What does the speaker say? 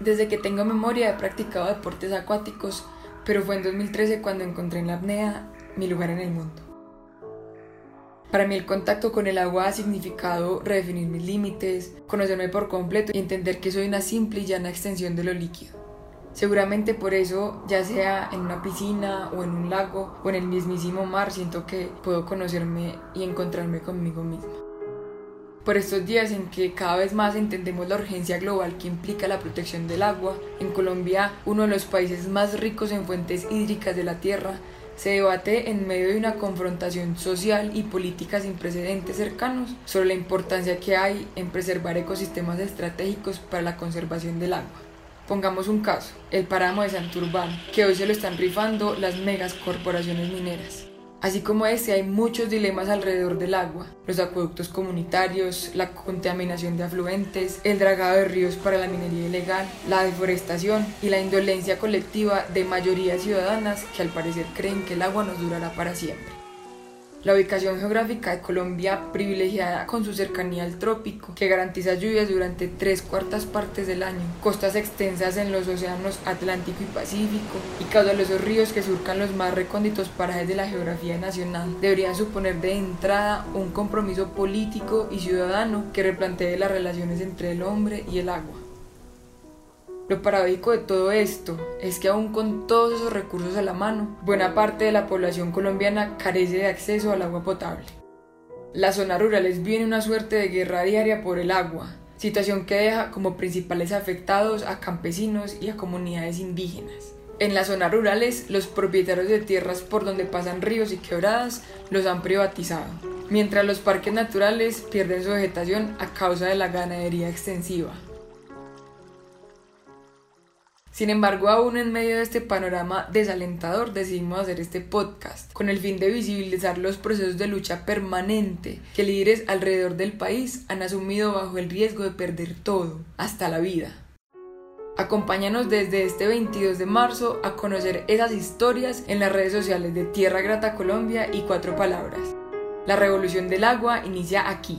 Desde que tengo memoria he practicado deportes acuáticos, pero fue en 2013 cuando encontré en la apnea mi lugar en el mundo. Para mí el contacto con el agua ha significado redefinir mis límites, conocerme por completo y entender que soy una simple y llana extensión de lo líquido. Seguramente por eso, ya sea en una piscina o en un lago o en el mismísimo mar, siento que puedo conocerme y encontrarme conmigo misma por estos días en que cada vez más entendemos la urgencia global que implica la protección del agua, en Colombia, uno de los países más ricos en fuentes hídricas de la Tierra, se debate en medio de una confrontación social y política sin precedentes cercanos sobre la importancia que hay en preservar ecosistemas estratégicos para la conservación del agua. Pongamos un caso, el páramo de Santurbán, que hoy se lo están rifando las megas corporaciones mineras. Así como este, hay muchos dilemas alrededor del agua, los acueductos comunitarios, la contaminación de afluentes, el dragado de ríos para la minería ilegal, la deforestación y la indolencia colectiva de mayorías ciudadanas que al parecer creen que el agua nos durará para siempre. La ubicación geográfica de Colombia, privilegiada con su cercanía al trópico, que garantiza lluvias durante tres cuartas partes del año, costas extensas en los océanos Atlántico y Pacífico, y caudalosos ríos que surcan los más recónditos parajes de la geografía nacional, deberían suponer de entrada un compromiso político y ciudadano que replantee las relaciones entre el hombre y el agua. Lo paradójico de todo esto es que aún con todos esos recursos a la mano, buena parte de la población colombiana carece de acceso al agua potable. Las zonas rurales viven una suerte de guerra diaria por el agua, situación que deja como principales afectados a campesinos y a comunidades indígenas. En las zonas rurales, los propietarios de tierras por donde pasan ríos y quebradas los han privatizado, mientras los parques naturales pierden su vegetación a causa de la ganadería extensiva. Sin embargo, aún en medio de este panorama desalentador decidimos hacer este podcast con el fin de visibilizar los procesos de lucha permanente que líderes alrededor del país han asumido bajo el riesgo de perder todo, hasta la vida. Acompáñanos desde este 22 de marzo a conocer esas historias en las redes sociales de Tierra Grata Colombia y Cuatro Palabras. La revolución del agua inicia aquí.